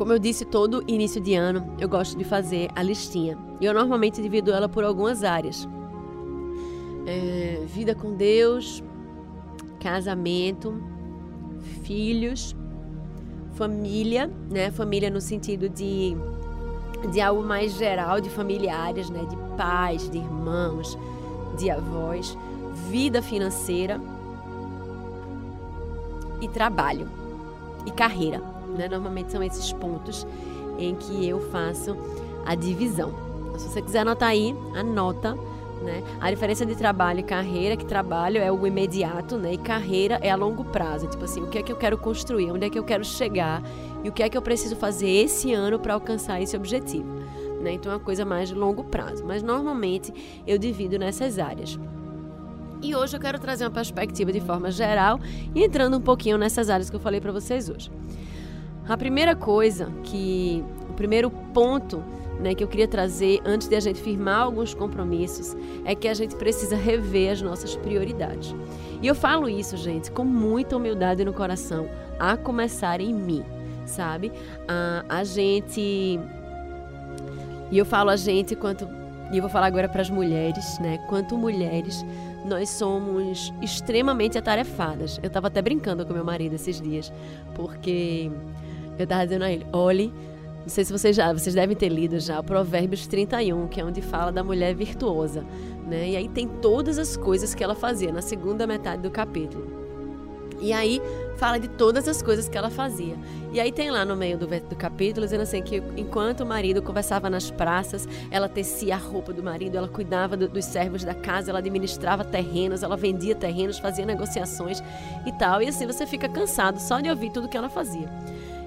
como eu disse, todo início de ano eu gosto de fazer a listinha. E eu normalmente divido ela por algumas áreas: é, vida com Deus, casamento, filhos, família, né? Família no sentido de, de algo mais geral, de familiares, né? De pais, de irmãos, de avós, vida financeira e trabalho e carreira. Né? Normalmente são esses pontos em que eu faço a divisão. Então, se você quiser anotar aí, anota. Né? A diferença de trabalho e carreira, que trabalho é o imediato, né? E carreira é a longo prazo. Tipo assim, o que é que eu quero construir, onde é que eu quero chegar e o que é que eu preciso fazer esse ano para alcançar esse objetivo. Né? Então é uma coisa mais de longo prazo. Mas normalmente eu divido nessas áreas. E hoje eu quero trazer uma perspectiva de forma geral e entrando um pouquinho nessas áreas que eu falei para vocês hoje. A primeira coisa que, o primeiro ponto né, que eu queria trazer antes de a gente firmar alguns compromissos é que a gente precisa rever as nossas prioridades. E eu falo isso, gente, com muita humildade no coração, a começar em mim, sabe? A, a gente. E eu falo a gente quanto. E eu vou falar agora para as mulheres, né? Quanto mulheres, nós somos extremamente atarefadas. Eu estava até brincando com meu marido esses dias, porque eu estava dizendo a ele: olhe, não sei se vocês já, vocês devem ter lido já Provérbios 31, que é onde fala da mulher virtuosa, né? E aí tem todas as coisas que ela fazia na segunda metade do capítulo. E aí fala de todas as coisas que ela fazia. E aí tem lá no meio do, do capítulo dizendo assim que enquanto o marido conversava nas praças, ela tecia a roupa do marido, ela cuidava do, dos servos da casa, ela administrava terrenos, ela vendia terrenos, fazia negociações e tal. E assim você fica cansado só de ouvir tudo que ela fazia.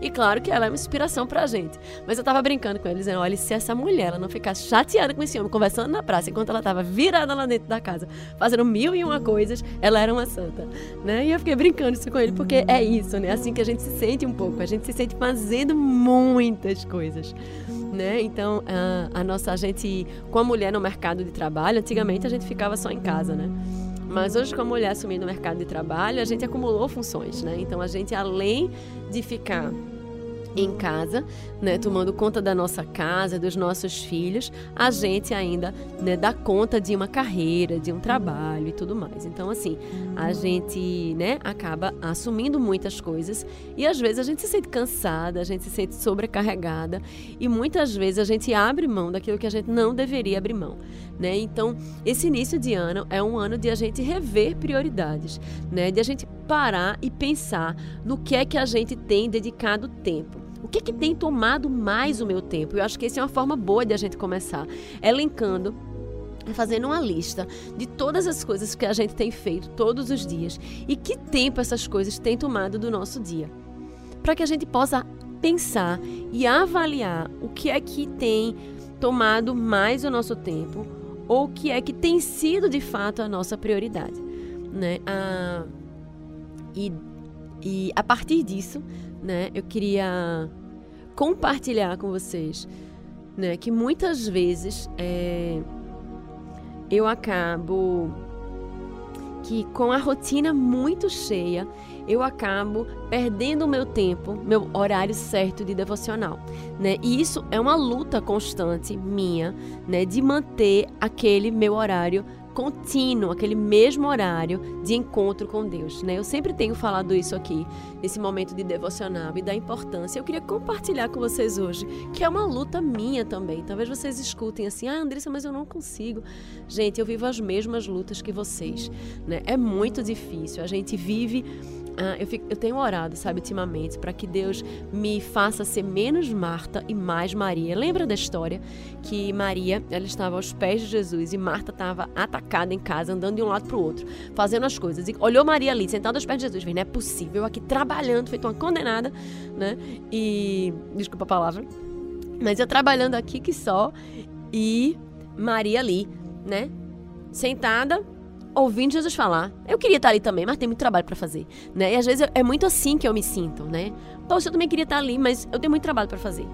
E claro que ela é uma inspiração pra gente. Mas eu tava brincando com ele, dizendo: olha, se essa mulher ela não ficasse chateada com esse homem, conversando na praça, enquanto ela tava virada lá dentro da casa, fazendo mil e uma coisas, ela era uma santa. Né? E eu fiquei brincando isso com ele, porque é isso, né? Assim que a gente se sente um pouco. A gente se sente fazendo muitas coisas. Né? Então, a, a nossa a gente, com a mulher no mercado de trabalho, antigamente a gente ficava só em casa, né? Mas hoje, com a mulher assumindo o mercado de trabalho, a gente acumulou funções, né? Então, a gente, além de ficar em casa, né, tomando conta da nossa casa, dos nossos filhos, a gente ainda né, dá conta de uma carreira, de um trabalho e tudo mais. Então, assim, a gente né, acaba assumindo muitas coisas e às vezes a gente se sente cansada, a gente se sente sobrecarregada e muitas vezes a gente abre mão daquilo que a gente não deveria abrir mão. Né? Então, esse início de ano é um ano de a gente rever prioridades, né? de a gente parar e pensar no que é que a gente tem dedicado tempo. O que, é que tem tomado mais o meu tempo? Eu acho que essa é uma forma boa de a gente começar, elencando fazendo uma lista de todas as coisas que a gente tem feito todos os dias e que tempo essas coisas têm tomado do nosso dia. Para que a gente possa pensar e avaliar o que é que tem tomado mais o nosso tempo ou o que é que tem sido de fato a nossa prioridade. Né? Ah, e, e a partir disso, né, eu queria compartilhar com vocês né, que muitas vezes é, eu acabo que com a rotina muito cheia, eu acabo perdendo o meu tempo, meu horário certo de devocional, né? E isso é uma luta constante minha, né, de manter aquele meu horário contínuo, aquele mesmo horário de encontro com Deus. Né? Eu sempre tenho falado isso aqui, nesse momento de devocional e da importância. Eu queria compartilhar com vocês hoje, que é uma luta minha também. Talvez vocês escutem assim, ah, Andressa, mas eu não consigo. Gente, eu vivo as mesmas lutas que vocês. Né? É muito difícil. A gente vive ah, eu, fico, eu, tenho orado, sabe, ultimamente, para que Deus me faça ser menos Marta e mais Maria. Lembra da história que Maria, ela estava aos pés de Jesus e Marta estava atacada em casa, andando de um lado para o outro, fazendo as coisas. E olhou Maria ali, sentada aos pés de Jesus, não é possível, aqui trabalhando, feito uma condenada, né? E, desculpa a palavra, mas eu trabalhando aqui que só, e Maria ali, né? Sentada, ouvindo Jesus falar. Eu queria estar ali também, mas tem muito trabalho para fazer, né? E às vezes é muito assim que eu me sinto, né? Poxa, eu também queria estar ali, mas eu tenho muito trabalho para fazer.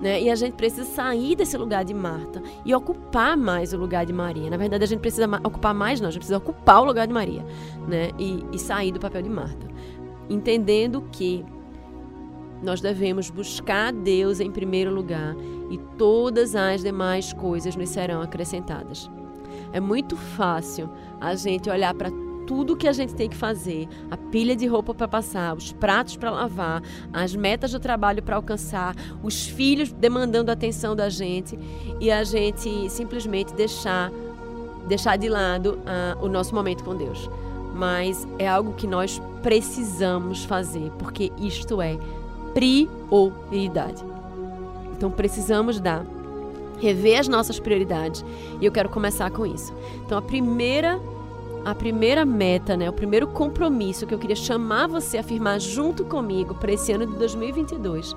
Né? E a gente precisa sair desse lugar de Marta e ocupar mais o lugar de Maria. Na verdade, a gente precisa ocupar mais, não, a gente precisa ocupar o lugar de Maria, né? E, e sair do papel de Marta. Entendendo que nós devemos buscar Deus em primeiro lugar e todas as demais coisas nos serão acrescentadas. É muito fácil a gente olhar para tudo que a gente tem que fazer, a pilha de roupa para passar, os pratos para lavar, as metas do trabalho para alcançar, os filhos demandando a atenção da gente e a gente simplesmente deixar deixar de lado uh, o nosso momento com Deus. Mas é algo que nós precisamos fazer, porque isto é prioridade. Então precisamos dar rever as nossas prioridades e eu quero começar com isso. Então a primeira a primeira meta, né, o primeiro compromisso que eu queria chamar você a firmar junto comigo para esse ano de 2022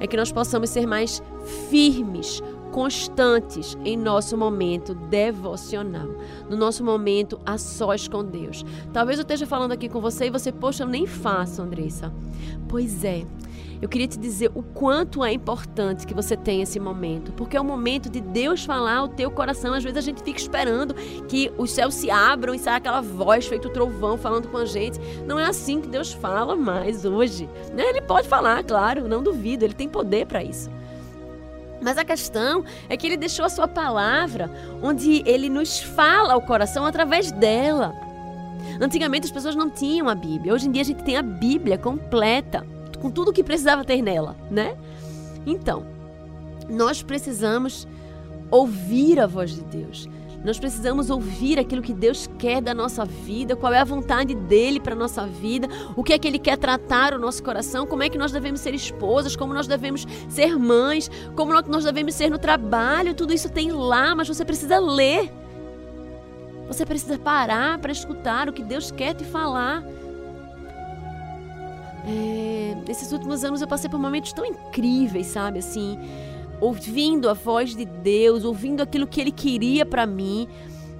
é que nós possamos ser mais firmes, constantes em nosso momento devocional, no nosso momento a sós com Deus. Talvez eu esteja falando aqui com você e você, poxa, eu nem faço, Andressa. Pois é, eu queria te dizer o quanto é importante que você tenha esse momento, porque é o momento de Deus falar ao teu coração. Às vezes a gente fica esperando que os céus se abram e saia aquela voz feito trovão falando com a gente. Não é assim que Deus fala mais hoje. Né? Ele pode falar, claro, não duvido, ele tem poder para isso. Mas a questão é que ele deixou a sua palavra, onde ele nos fala ao coração através dela. Antigamente as pessoas não tinham a Bíblia. Hoje em dia a gente tem a Bíblia completa com tudo que precisava ter nela, né? Então, nós precisamos ouvir a voz de Deus. Nós precisamos ouvir aquilo que Deus quer da nossa vida, qual é a vontade dele para nossa vida, o que é que ele quer tratar o nosso coração, como é que nós devemos ser esposas, como nós devemos ser mães, como nós devemos ser no trabalho, tudo isso tem lá, mas você precisa ler. Você precisa parar para escutar o que Deus quer te falar. É, nesses últimos anos eu passei por momentos tão incríveis, sabe? Assim, ouvindo a voz de Deus, ouvindo aquilo que Ele queria para mim.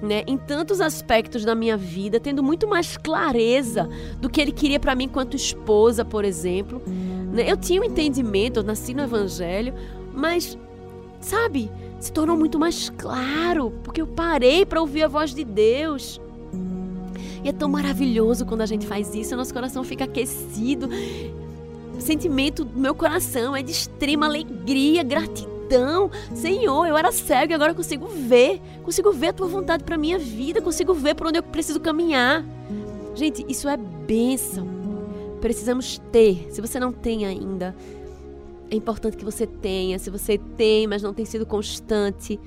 Né, em tantos aspectos da minha vida, tendo muito mais clareza do que ele queria para mim enquanto esposa, por exemplo. Né? Eu tinha um entendimento, eu nasci no Evangelho, mas, sabe, se tornou muito mais claro, porque eu parei para ouvir a voz de Deus. E é tão maravilhoso quando a gente faz isso, nosso coração fica aquecido. Sentimento do meu coração é de extrema alegria, gratidão. Senhor, eu era cego e agora consigo ver. Consigo ver a tua vontade para minha vida, consigo ver por onde eu preciso caminhar. Gente, isso é bênção. Precisamos ter. Se você não tem ainda, é importante que você tenha. Se você tem, mas não tem sido constante,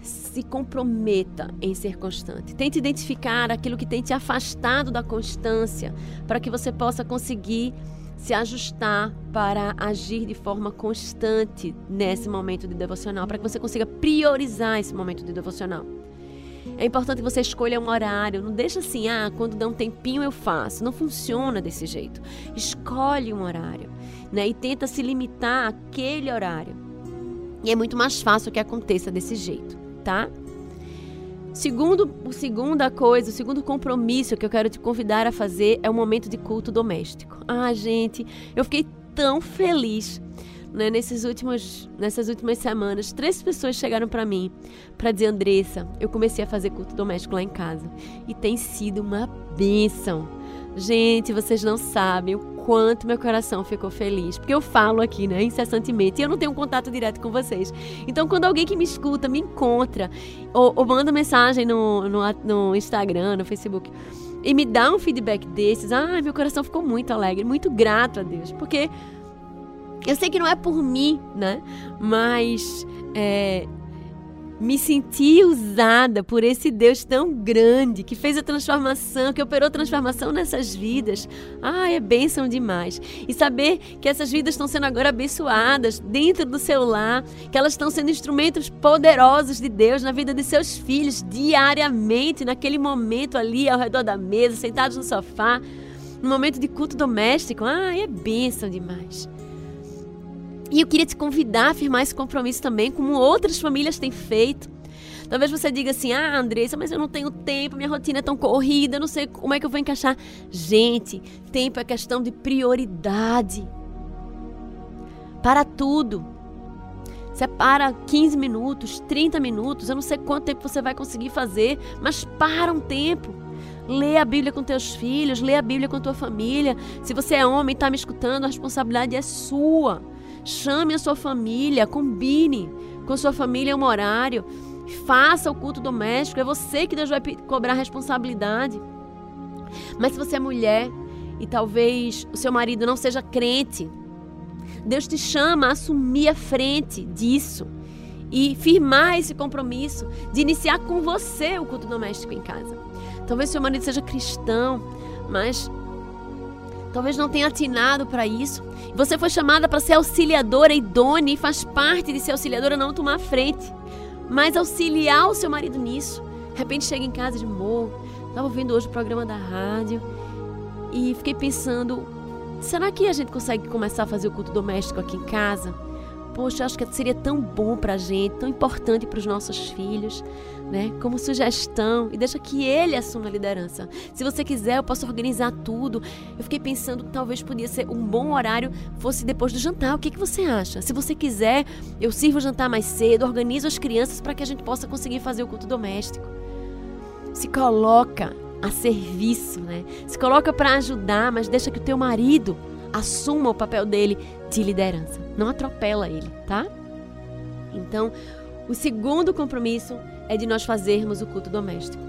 se comprometa em ser constante. Tente identificar aquilo que tem te afastado da constância, para que você possa conseguir se ajustar para agir de forma constante nesse momento de devocional, para que você consiga priorizar esse momento de devocional. É importante que você escolha um horário, não deixa assim, ah, quando dá um tempinho eu faço. Não funciona desse jeito. Escolhe um horário, né? E tenta se limitar àquele horário. E é muito mais fácil que aconteça desse jeito tá? Segundo, segunda coisa, o segundo compromisso que eu quero te convidar a fazer é o momento de culto doméstico. Ah, gente, eu fiquei tão feliz. Né, nesses últimos, nessas últimas semanas, três pessoas chegaram para mim para dizer, Andressa, eu comecei a fazer culto doméstico lá em casa e tem sido uma bênção. Gente, vocês não sabem o quanto meu coração ficou feliz. Porque eu falo aqui, né, incessantemente, e eu não tenho um contato direto com vocês. Então, quando alguém que me escuta me encontra, ou, ou manda mensagem no, no, no Instagram, no Facebook, e me dá um feedback desses, ah, meu coração ficou muito alegre, muito grato a Deus. Porque eu sei que não é por mim, né? Mas é, me senti usada por esse Deus tão grande que fez a transformação, que operou transformação nessas vidas. Ah, é bênção demais. E saber que essas vidas estão sendo agora abençoadas dentro do seu lar, que elas estão sendo instrumentos poderosos de Deus na vida de seus filhos diariamente, naquele momento ali ao redor da mesa, sentados no sofá, no momento de culto doméstico. Ah, é bênção demais. E eu queria te convidar a firmar esse compromisso também, como outras famílias têm feito. Talvez você diga assim: ah, Andressa, mas eu não tenho tempo, minha rotina é tão corrida, eu não sei como é que eu vou encaixar. Gente, tempo é questão de prioridade. Para tudo. Separa 15 minutos, 30 minutos, eu não sei quanto tempo você vai conseguir fazer, mas para um tempo. Lê a Bíblia com teus filhos, lê a Bíblia com tua família. Se você é homem e está me escutando, a responsabilidade é sua. Chame a sua família, combine com sua família um horário. Faça o culto doméstico. É você que Deus vai cobrar responsabilidade. Mas se você é mulher e talvez o seu marido não seja crente, Deus te chama a assumir a frente disso e firmar esse compromisso de iniciar com você o culto doméstico em casa. Talvez seu marido seja cristão, mas talvez não tenha atinado para isso. Você foi chamada para ser auxiliadora idônea e faz parte de ser auxiliadora não tomar frente, mas auxiliar o seu marido nisso. De repente chega em casa de amor, estava ouvindo hoje o programa da rádio e fiquei pensando, será que a gente consegue começar a fazer o culto doméstico aqui em casa? Poxa, acho que seria tão bom para a gente, tão importante para os nossos filhos, né? Como sugestão e deixa que ele assuma a liderança. Se você quiser, eu posso organizar tudo. Eu fiquei pensando que talvez podia ser um bom horário fosse depois do jantar. O que, que você acha? Se você quiser, eu sirvo o jantar mais cedo, organizo as crianças para que a gente possa conseguir fazer o culto doméstico. Se coloca a serviço, né? Se coloca para ajudar, mas deixa que o teu marido assuma o papel dele de liderança. Não atropela ele, tá? Então, o segundo compromisso é de nós fazermos o culto doméstico.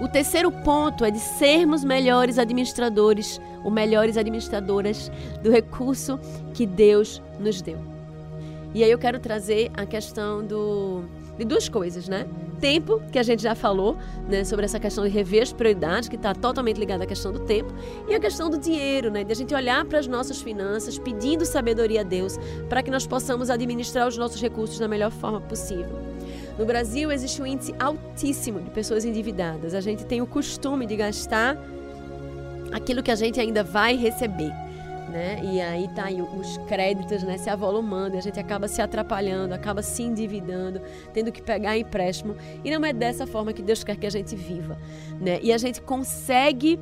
O terceiro ponto é de sermos melhores administradores ou melhores administradoras do recurso que Deus nos deu. E aí eu quero trazer a questão do, de duas coisas, né? tempo, que a gente já falou, né, sobre essa questão de rever as prioridades, que está totalmente ligada à questão do tempo, e a questão do dinheiro, né, de a gente olhar para as nossas finanças, pedindo sabedoria a Deus, para que nós possamos administrar os nossos recursos da melhor forma possível. No Brasil existe um índice altíssimo de pessoas endividadas. A gente tem o costume de gastar aquilo que a gente ainda vai receber né? E aí tá aí os créditos, né, se avolumando, a gente acaba se atrapalhando, acaba se endividando, tendo que pegar empréstimo, e não é dessa forma que Deus quer que a gente viva, né? E a gente consegue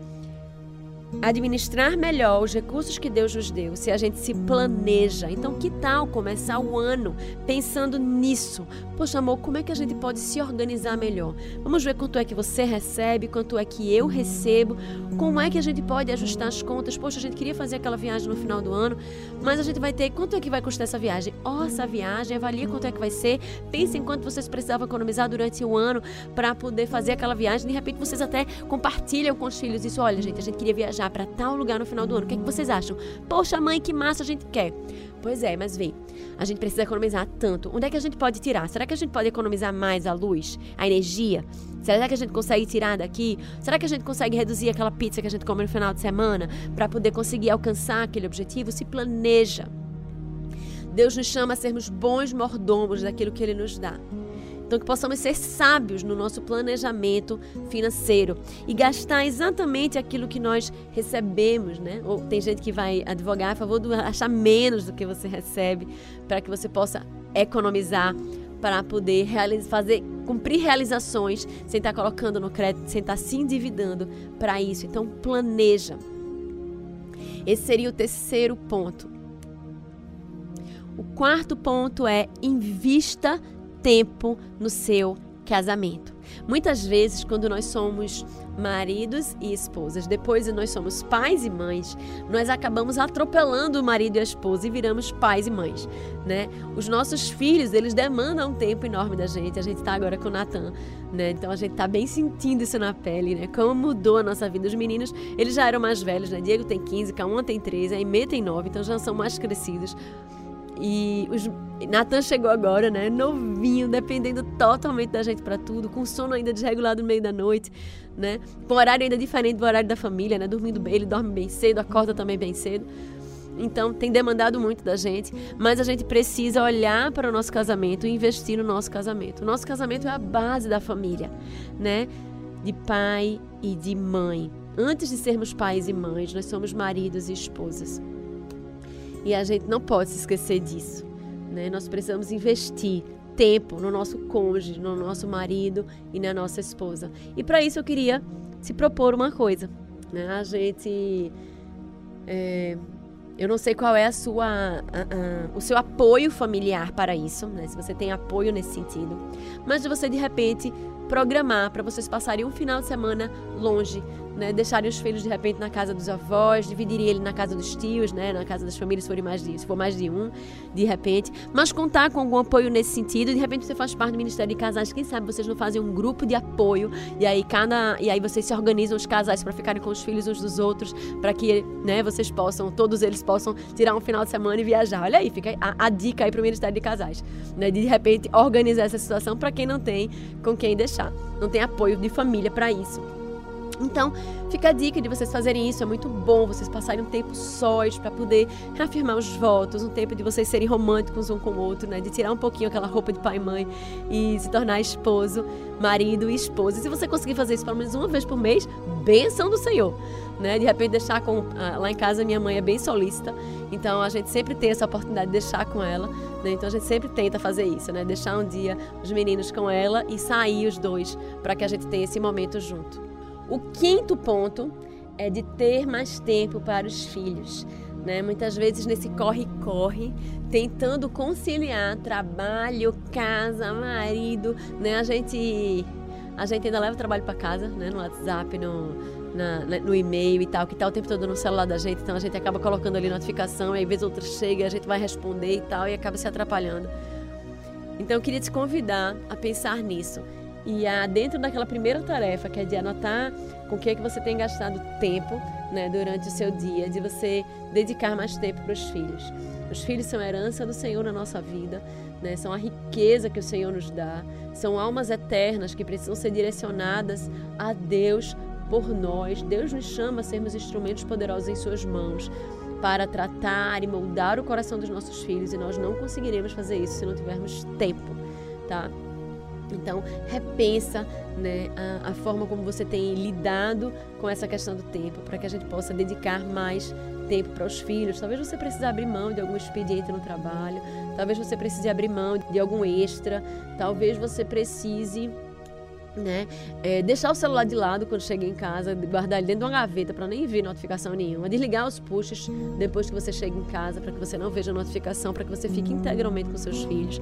administrar melhor os recursos que Deus nos deu, se a gente se planeja. Então, que tal começar o ano pensando nisso? Poxa, amor, como é que a gente pode se organizar melhor? Vamos ver quanto é que você recebe, quanto é que eu recebo, como é que a gente pode ajustar as contas. Poxa, a gente queria fazer aquela viagem no final do ano, mas a gente vai ter quanto é que vai custar essa viagem? Ó, essa viagem, avalie quanto é que vai ser. Pense em quanto vocês precisavam economizar durante o ano para poder fazer aquela viagem. De repente, vocês até compartilham com os filhos isso. Olha, gente, a gente queria viajar viajar para tal lugar no final do ano. O que, é que vocês acham? Poxa, mãe, que massa a gente quer. Pois é, mas vê, a gente precisa economizar tanto. Onde é que a gente pode tirar? Será que a gente pode economizar mais a luz, a energia? Será que a gente consegue tirar daqui? Será que a gente consegue reduzir aquela pizza que a gente come no final de semana para poder conseguir alcançar aquele objetivo? Se planeja. Deus nos chama a sermos bons mordomos daquilo que Ele nos dá. Então, que possamos ser sábios no nosso planejamento financeiro e gastar exatamente aquilo que nós recebemos, né? Ou tem gente que vai advogar a favor de achar menos do que você recebe, para que você possa economizar para poder fazer, cumprir realizações sem estar colocando no crédito, sem estar se endividando para isso. Então, planeja. Esse seria o terceiro ponto. O quarto ponto é invista tempo no seu casamento. Muitas vezes, quando nós somos maridos e esposas, depois nós somos pais e mães, nós acabamos atropelando o marido e a esposa e viramos pais e mães, né? Os nossos filhos, eles demandam um tempo enorme da gente. A gente está agora com o Natan, né? Então a gente está bem sentindo isso na pele, né? Como mudou a nossa vida. Os meninos, eles já eram mais velhos, né? Diego tem 15, Cauã tem 13, a Emê tem 9, então já são mais crescidos. E os Natan chegou agora, né? Novinho, dependendo totalmente da gente para tudo, com sono ainda desregulado no meio da noite, né? Com horário ainda diferente do horário da família, né? Dormindo bem, ele dorme bem cedo, acorda também bem cedo. Então, tem demandado muito da gente, mas a gente precisa olhar para o nosso casamento e investir no nosso casamento. O nosso casamento é a base da família, né? De pai e de mãe. Antes de sermos pais e mães, nós somos maridos e esposas. E a gente não pode se esquecer disso. Né? Nós precisamos investir tempo no nosso cônjuge, no nosso marido e na nossa esposa. E para isso eu queria te propor uma coisa. Né? A gente é, Eu não sei qual é a sua, o seu apoio familiar para isso, né? Se você tem apoio nesse sentido. Mas de você, de repente, programar para vocês passarem um final de semana longe, né? Deixarem os filhos de repente na casa dos avós, dividirem ele na casa dos tios, né? Na casa das famílias, se, mais de, se for mais de um, de repente. Mas contar com algum apoio nesse sentido. De repente você faz parte do Ministério de Casais, quem sabe vocês não fazem um grupo de apoio e aí cada e aí vocês se organizam os casais para ficarem com os filhos uns dos outros, para que, né? Vocês possam, todos eles possam tirar um final de semana e viajar. Olha aí, fica a, a dica aí para o Ministério de Casais, né? De repente organizar essa situação para quem não tem com quem deixar, não tem apoio de família para isso. Então, fica a dica de vocês fazerem isso. É muito bom vocês passarem um tempo sós para poder reafirmar os votos, um tempo de vocês serem românticos um com o outro, né? De tirar um pouquinho aquela roupa de pai e mãe e se tornar esposo, marido e esposa. E se você conseguir fazer isso pelo menos uma vez por mês, benção do Senhor. Né? De repente deixar com ah, lá em casa minha mãe é bem solícita, então a gente sempre tem essa oportunidade de deixar com ela, né? Então a gente sempre tenta fazer isso, né? Deixar um dia os meninos com ela e sair os dois para que a gente tenha esse momento junto. O quinto ponto é de ter mais tempo para os filhos. Né? Muitas vezes nesse corre-corre, tentando conciliar trabalho, casa, marido, né? A gente, a gente ainda leva o trabalho para casa, né? No WhatsApp, no, na, no e-mail e tal, que está o tempo todo no celular da gente, então a gente acaba colocando ali notificação, e aí vez outra chega, a gente vai responder e tal, e acaba se atrapalhando. Então eu queria te convidar a pensar nisso. E a, dentro daquela primeira tarefa, que é de anotar com o que é que você tem gastado tempo né, durante o seu dia, de você dedicar mais tempo para os filhos. Os filhos são herança do Senhor na nossa vida, né, são a riqueza que o Senhor nos dá, são almas eternas que precisam ser direcionadas a Deus por nós. Deus nos chama a sermos instrumentos poderosos em Suas mãos para tratar e moldar o coração dos nossos filhos e nós não conseguiremos fazer isso se não tivermos tempo, tá? Então, repensa né, a, a, forma como você tem lidado com essa questão do tempo, para que a gente possa dedicar mais tempo para os filhos. Talvez você precise abrir mão de algum expediente no trabalho, talvez você precise abrir mão de algum extra, talvez você precise né? É, deixar o celular de lado quando chega em casa, guardar ele dentro de uma gaveta para nem ver notificação nenhuma, desligar os pushes depois que você chega em casa para que você não veja notificação, para que você fique integralmente com seus filhos,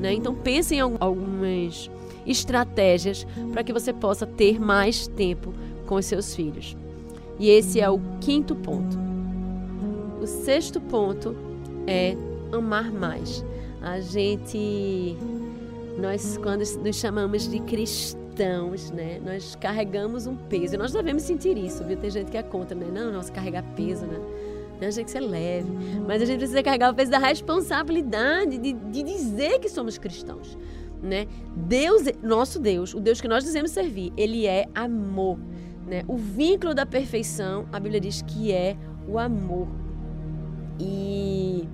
né? Então pense em algumas estratégias para que você possa ter mais tempo com os seus filhos. E esse é o quinto ponto. O sexto ponto é amar mais. A gente nós quando nos chamamos de cristãos cristãos, né? Nós carregamos um peso. E nós devemos sentir isso, viu? Tem gente que é contra, né? Não, nossa, carregar peso, né? Não, a gente que ser leve. Mas a gente precisa carregar o peso da responsabilidade de, de dizer que somos cristãos. Né? Deus, nosso Deus, o Deus que nós dizemos servir, ele é amor. Né? O vínculo da perfeição, a Bíblia diz que é o amor. E,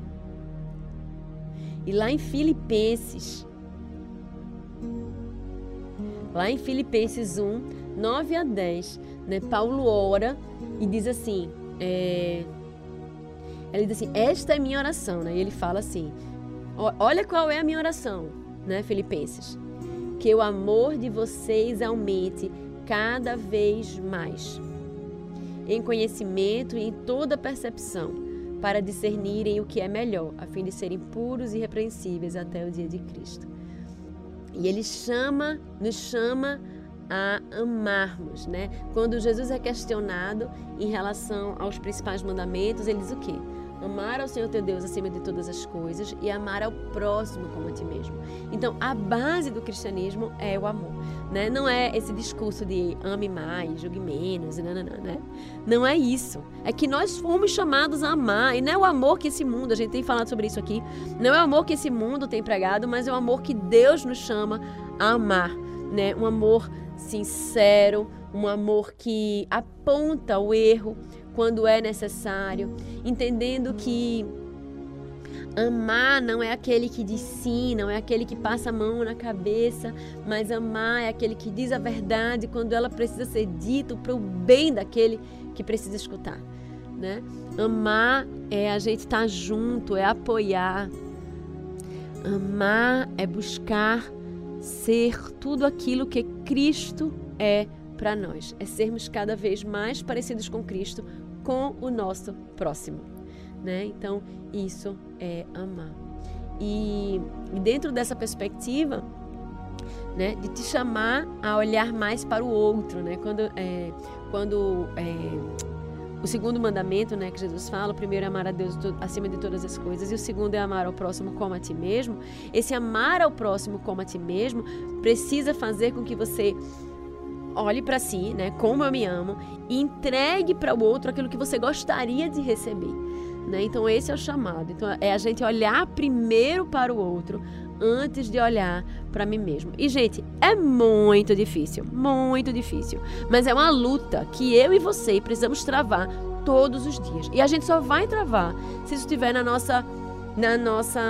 e lá em Filipenses, Lá em Filipenses 1, 9 a 10, né, Paulo ora e diz assim: é, ele diz assim, esta é minha oração, né? E ele fala assim: olha qual é a minha oração, né, Filipenses? Que o amor de vocês aumente cada vez mais, em conhecimento e em toda percepção, para discernirem o que é melhor, a fim de serem puros e irrepreensíveis até o dia de Cristo. E ele chama, nos chama a amarmos, né? Quando Jesus é questionado em relação aos principais mandamentos, ele diz o quê? Amar ao Senhor teu Deus acima de todas as coisas e amar ao próximo como a ti mesmo. Então, a base do cristianismo é o amor, né? Não é esse discurso de ame mais, julgue menos, não, não, né? Não é isso. É que nós fomos chamados a amar e não é o amor que esse mundo, a gente tem falado sobre isso aqui, não é o amor que esse mundo tem pregado, mas é o amor que Deus nos chama a amar, né? Um amor sincero, um amor que aponta o erro, quando é necessário, entendendo que amar não é aquele que diz sim, não é aquele que passa a mão na cabeça, mas amar é aquele que diz a verdade quando ela precisa ser dita para o bem daquele que precisa escutar, né? Amar é a gente estar tá junto, é apoiar. Amar é buscar ser tudo aquilo que Cristo é para nós, é sermos cada vez mais parecidos com Cristo, com o nosso próximo. né? Então, isso é amar. E, dentro dessa perspectiva, né, de te chamar a olhar mais para o outro, né? Quando, é, quando é, o segundo mandamento, né, que Jesus fala, o primeiro é amar a Deus acima de todas as coisas e o segundo é amar ao próximo como a ti mesmo. Esse amar ao próximo como a ti mesmo precisa fazer com que você olhe para si, né, como eu me amo, e entregue para o outro aquilo que você gostaria de receber. Né? Então esse é o chamado. Então é a gente olhar primeiro para o outro antes de olhar para mim mesmo. E gente, é muito difícil, muito difícil, mas é uma luta que eu e você precisamos travar todos os dias. E a gente só vai travar se isso estiver na nossa na nossa,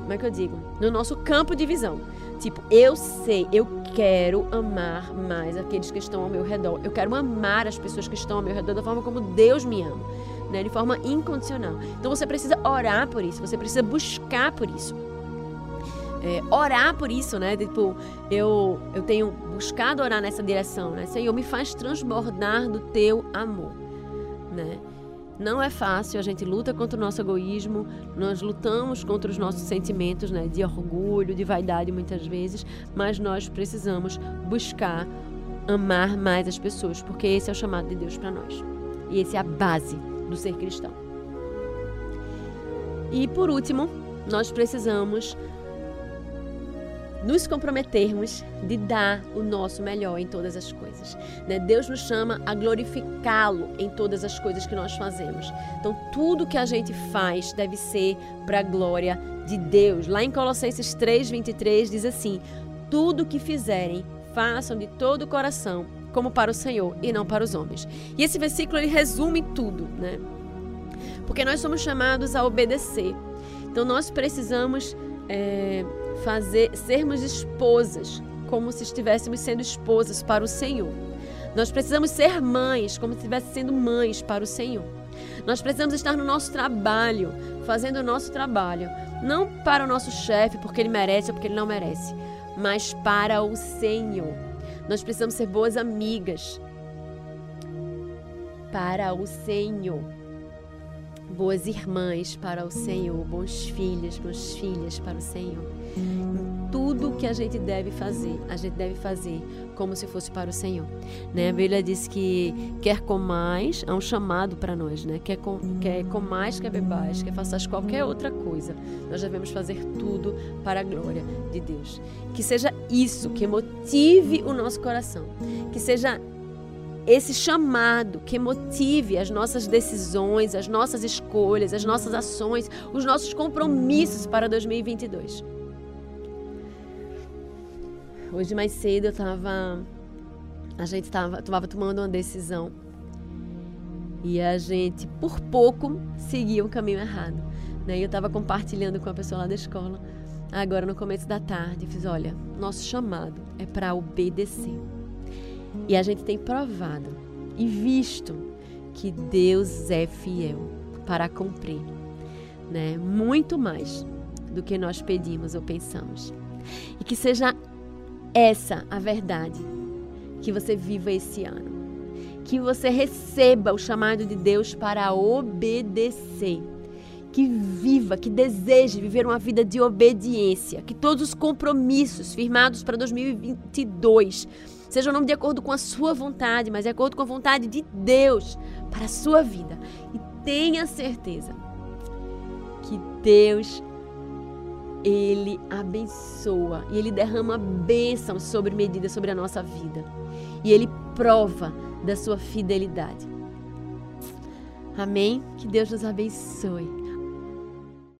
como é que eu digo? No nosso campo de visão. Tipo, eu sei, eu quero amar mais aqueles que estão ao meu redor. Eu quero amar as pessoas que estão ao meu redor da forma como Deus me ama, né? De forma incondicional. Então você precisa orar por isso, você precisa buscar por isso é, orar por isso, né? Tipo, eu, eu tenho buscado orar nessa direção, né? Senhor, me faz transbordar do teu amor, né? Não é fácil, a gente luta contra o nosso egoísmo, nós lutamos contra os nossos sentimentos né, de orgulho, de vaidade muitas vezes, mas nós precisamos buscar amar mais as pessoas, porque esse é o chamado de Deus para nós. E esse é a base do ser cristão. E por último, nós precisamos nos comprometermos de dar o nosso melhor em todas as coisas. Né? Deus nos chama a glorificá-lo em todas as coisas que nós fazemos. Então, tudo que a gente faz deve ser para a glória de Deus. Lá em Colossenses 3:23 diz assim: Tudo que fizerem, façam de todo o coração, como para o Senhor e não para os homens. E esse versículo ele resume tudo, né? Porque nós somos chamados a obedecer. Então, nós precisamos é, fazer sermos esposas, como se estivéssemos sendo esposas para o Senhor. Nós precisamos ser mães, como se estivesse sendo mães para o Senhor. Nós precisamos estar no nosso trabalho, fazendo o nosso trabalho, não para o nosso chefe porque ele merece ou porque ele não merece, mas para o Senhor. Nós precisamos ser boas amigas para o Senhor boas irmãs para o Senhor, bons filhos, boas filhas para o Senhor. Tudo que a gente deve fazer, a gente deve fazer como se fosse para o Senhor. Né? A Bíblia diz que quer comais, é um chamado para nós, né? Quer, com, quer comais, quer bebais, quer faças qualquer outra coisa. Nós devemos fazer tudo para a glória de Deus. Que seja isso que motive o nosso coração. Que seja esse chamado que motive as nossas decisões, as nossas escolhas, as nossas ações, os nossos compromissos para 2022. Hoje mais cedo eu estava a gente estava tomando uma decisão e a gente por pouco seguia o caminho errado. Né? Eu estava compartilhando com a pessoa lá da escola agora no começo da tarde, fiz, olha, nosso chamado é para obedecer. E a gente tem provado e visto que Deus é fiel para cumprir, né? Muito mais do que nós pedimos ou pensamos. E que seja essa a verdade que você viva esse ano. Que você receba o chamado de Deus para obedecer. Que viva, que deseje viver uma vida de obediência. Que todos os compromissos firmados para 2022 Seja não de acordo com a sua vontade, mas de acordo com a vontade de Deus para a sua vida. E tenha certeza que Deus ele abençoa e ele derrama bênçãos sobre medida sobre a nossa vida. E ele prova da sua fidelidade. Amém? Que Deus nos abençoe.